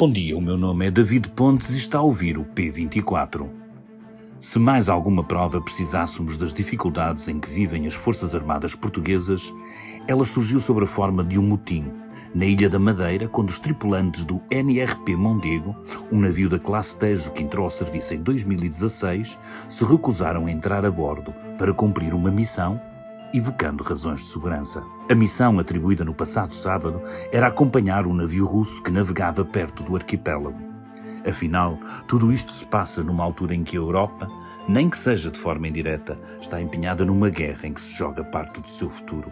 Bom dia, o meu nome é David Pontes e está a ouvir o P24. Se mais alguma prova precisássemos das dificuldades em que vivem as Forças Armadas Portuguesas, ela surgiu sob a forma de um motim, na Ilha da Madeira, quando os tripulantes do NRP Mondego, um navio da classe Tejo que entrou ao serviço em 2016, se recusaram a entrar a bordo para cumprir uma missão evocando razões de segurança. A missão atribuída no passado sábado era acompanhar um navio russo que navegava perto do arquipélago. Afinal, tudo isto se passa numa altura em que a Europa, nem que seja de forma indireta, está empenhada numa guerra em que se joga parte do seu futuro.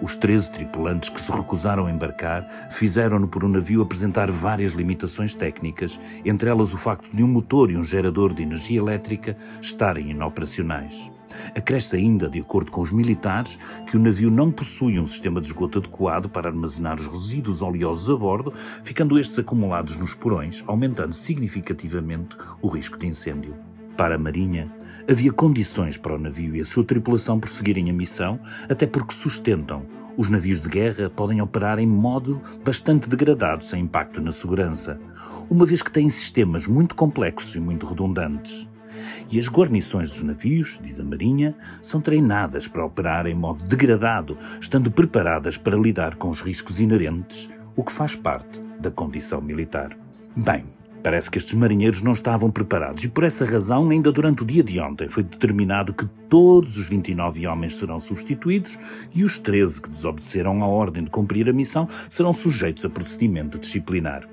Os 13 tripulantes que se recusaram a embarcar fizeram-no por um navio apresentar várias limitações técnicas, entre elas o facto de um motor e um gerador de energia elétrica estarem inoperacionais. Acresce ainda, de acordo com os militares, que o navio não possui um sistema de esgoto adequado para armazenar os resíduos oleosos a bordo, ficando estes acumulados nos porões, aumentando significativamente o risco de incêndio. Para a Marinha, havia condições para o navio e a sua tripulação prosseguirem a missão, até porque sustentam os navios de guerra podem operar em modo bastante degradado, sem impacto na segurança, uma vez que têm sistemas muito complexos e muito redundantes. E as guarnições dos navios, diz a Marinha, são treinadas para operar em modo degradado, estando preparadas para lidar com os riscos inerentes, o que faz parte da condição militar. Bem, Parece que estes marinheiros não estavam preparados e por essa razão, ainda durante o dia de ontem, foi determinado que todos os 29 homens serão substituídos e os 13 que desobedeceram à ordem de cumprir a missão serão sujeitos a procedimento disciplinar.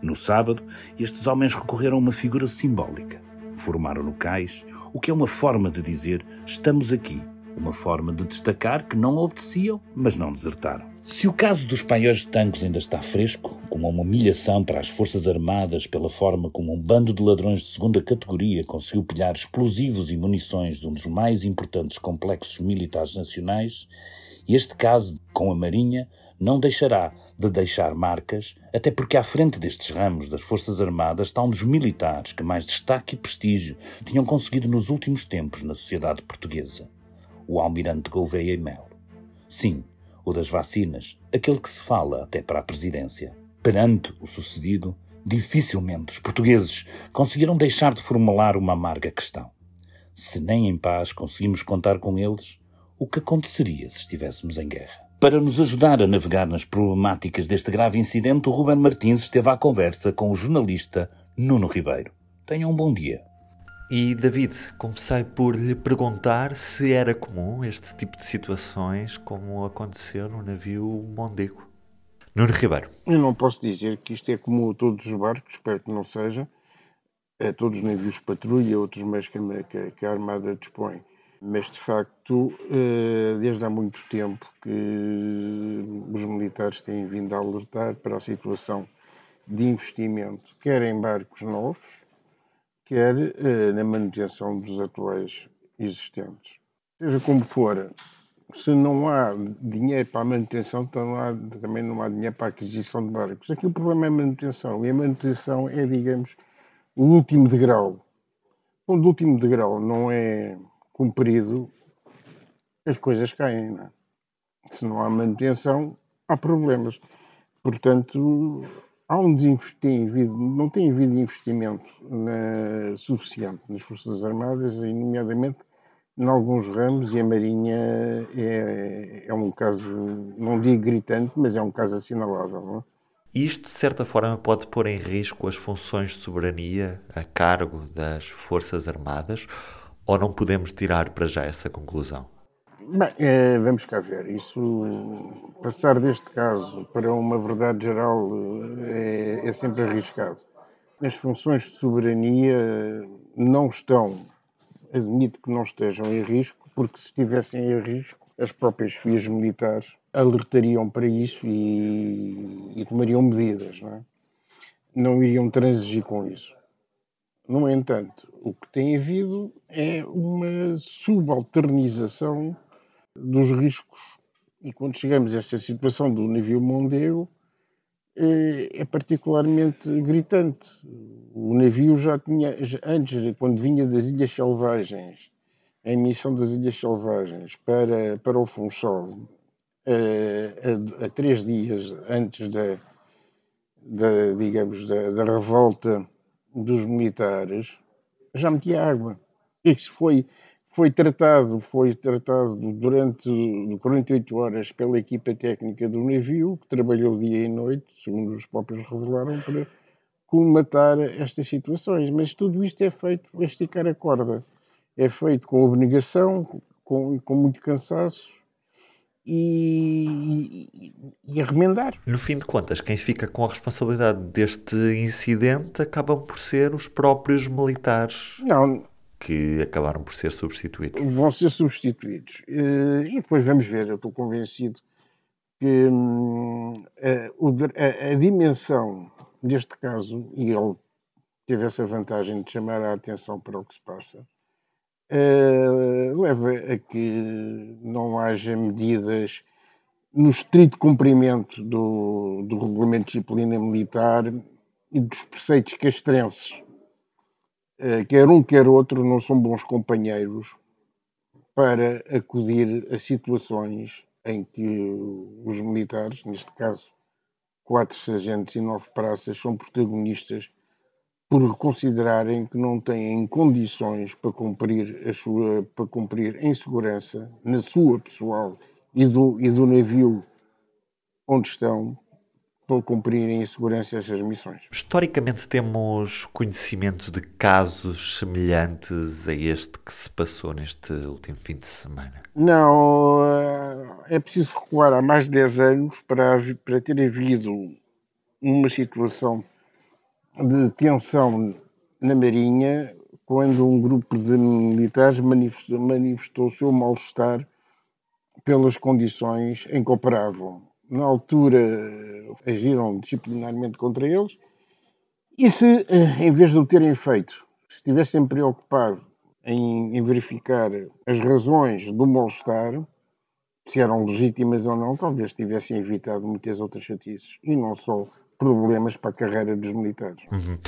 No sábado, estes homens recorreram a uma figura simbólica formaram no cais, o que é uma forma de dizer estamos aqui, uma forma de destacar que não obedeciam, mas não desertaram. Se o caso dos paióis de tanques ainda está fresco, como uma humilhação para as Forças Armadas pela forma como um bando de ladrões de segunda categoria conseguiu pilhar explosivos e munições de um dos mais importantes complexos militares nacionais, este caso com a Marinha não deixará de deixar marcas, até porque à frente destes ramos das Forças Armadas está um dos militares que mais destaque e prestígio tinham conseguido nos últimos tempos na sociedade portuguesa, o Almirante Gouveia e Melo. Sim, o das vacinas, aquele que se fala até para a presidência. Perante o sucedido, dificilmente os portugueses conseguiram deixar de formular uma amarga questão. Se nem em paz conseguimos contar com eles, o que aconteceria se estivéssemos em guerra? Para nos ajudar a navegar nas problemáticas deste grave incidente, o Ruben Martins esteve à conversa com o jornalista Nuno Ribeiro. Tenham um bom dia. E David, comecei por lhe perguntar se era comum este tipo de situações como aconteceu no navio Mondego. Nuno Ribeiro. Eu não posso dizer que isto é comum a todos os barcos, espero que não seja, a todos os navios de patrulha, outros meios que a, que a Armada dispõe. Mas, de facto, eh, desde há muito tempo que os militares têm vindo a alertar para a situação de investimento, quer em barcos novos, quer eh, na manutenção dos atuais existentes. Seja como for, se não há dinheiro para a manutenção, então também não há dinheiro para a aquisição de barcos. Aqui o problema é a manutenção, e a manutenção é, digamos, o último degrau. O último degrau não é cumprido, as coisas caem. Não é? Se não há manutenção, há problemas. Portanto, há um desinvestimento, não tem havido investimento na, suficiente nas Forças Armadas, e nomeadamente em alguns ramos, e a Marinha é, é um caso, não digo gritante, mas é um caso assinalável. Não é? Isto, de certa forma, pode pôr em risco as funções de soberania a cargo das Forças Armadas ou não podemos tirar para já essa conclusão? Bem, é, vamos cá ver. Isso, passar deste caso para uma verdade geral é, é sempre arriscado. As funções de soberania não estão, admito que não estejam em risco, porque se estivessem em risco, as próprias FIAs militares alertariam para isso e, e tomariam medidas, não, é? não iriam transigir com isso. No entanto, o que tem havido é uma subalternização dos riscos. E quando chegamos a esta situação do navio Mondego, é, é particularmente gritante. O navio já tinha, antes, quando vinha das Ilhas Selvagens, a emissão das Ilhas Selvagens para, para o Funchal, a, a, a três dias antes da, da digamos, da, da revolta dos militares, já metia água. Isso foi, foi tratado, foi tratado durante 48 horas pela equipa técnica do navio, que trabalhou dia e noite, segundo os próprios revelaram, para comatar estas situações. Mas tudo isto é feito a esticar a corda. É feito com abnegação, com, com muito cansaço, e, e, e, a remendar. No fim de contas, quem fica com a responsabilidade deste incidente acabam por ser os próprios militares. Não. Que acabaram por ser substituídos. Vão ser substituídos. Eh, e depois vamos ver, eu estou convencido que hum, a, a, a, dimensão deste caso, e ele teve essa vantagem de chamar a atenção para o que se passa, uh, leva a que não haja medidas no estrito cumprimento do, do regulamento de disciplina militar e dos preceitos castrenses. Uh, quer um, quer outro não são bons companheiros para acudir a situações em que os militares, neste caso quatro sargentos e nove praças, são protagonistas por considerarem que não têm condições para cumprir, a sua, para cumprir em segurança, na sua pessoal e do, e do navio onde estão, para cumprirem em segurança essas missões. Historicamente temos conhecimento de casos semelhantes a este que se passou neste último fim de semana? Não, eh, é preciso recuar há mais de 10 anos para, para ter havido uma situação de tensão na Marinha quando um grupo de militares manifestou, manifestou seu mal-estar pelas condições em que operavam. Na altura, agiram disciplinarmente contra eles e se, eh, em vez de o terem feito, estivessem preocupados em, em verificar as razões do mal-estar, se eram legítimas ou não, talvez tivessem evitado muitas outras chatices. E não só problemas para a carreira dos militares. Uhum.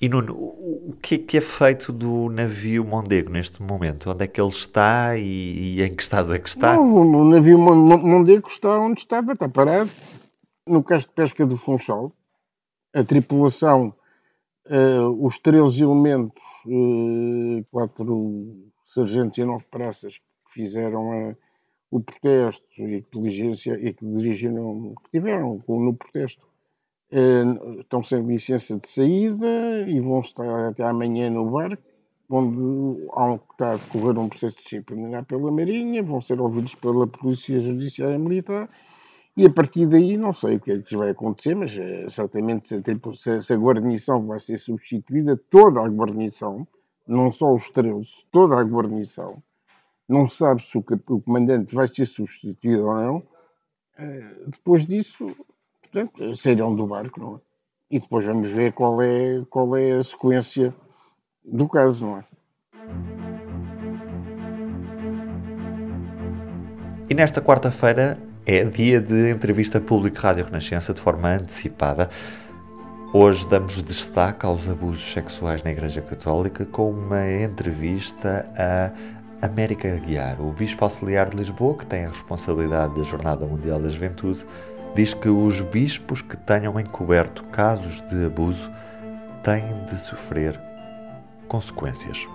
E Nuno, o que é, que é feito do navio Mondego neste momento? Onde é que ele está e, e em que estado é que está? Não, o navio Mondego está onde estava, está parado, no caso de pesca do Funchal. A tripulação, uh, os três elementos, uh, quatro sargentos e nove praças que fizeram a, o protesto e que, diligência, e que dirigiram, que tiveram no protesto, eh, estão sem licença de saída e vão estar até amanhã no barco, onde há que estar a decorrer um processo disciplinar pela Marinha, vão ser ouvidos pela Polícia Judiciária Militar e a partir daí não sei o que é que vai acontecer, mas é, certamente se, a guarnição vai ser substituída, toda a guarnição, não só os 13, toda a guarnição, não sabe se o, o comandante vai ser substituído ou não. Eh, depois disso, portanto, sairão do barco, não é? E depois vamos ver qual é, qual é a sequência do caso, não é? E nesta quarta-feira é dia de entrevista pública Rádio Renascença de forma antecipada. Hoje damos destaque aos abusos sexuais na Igreja Católica com uma entrevista a América Aguiar, o Bispo Auxiliar de Lisboa, que tem a responsabilidade da Jornada Mundial da Juventude diz que os bispos que tenham encoberto casos de abuso têm de sofrer consequências.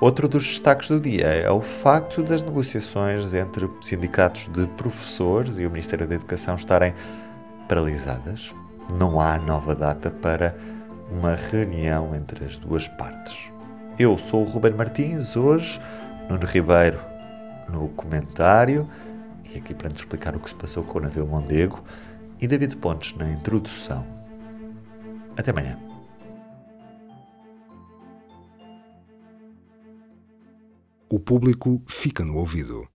Outro dos destaques do dia é o facto das negociações entre sindicatos de professores e o Ministério da Educação estarem paralisadas. Não há nova data para uma reunião entre as duas partes. Eu sou o Ruben Martins, hoje, Nuno Ribeiro no comentário e aqui para nos explicar o que se passou com o navio Mondego, e David Pontes na introdução. Até amanhã. O público fica no ouvido.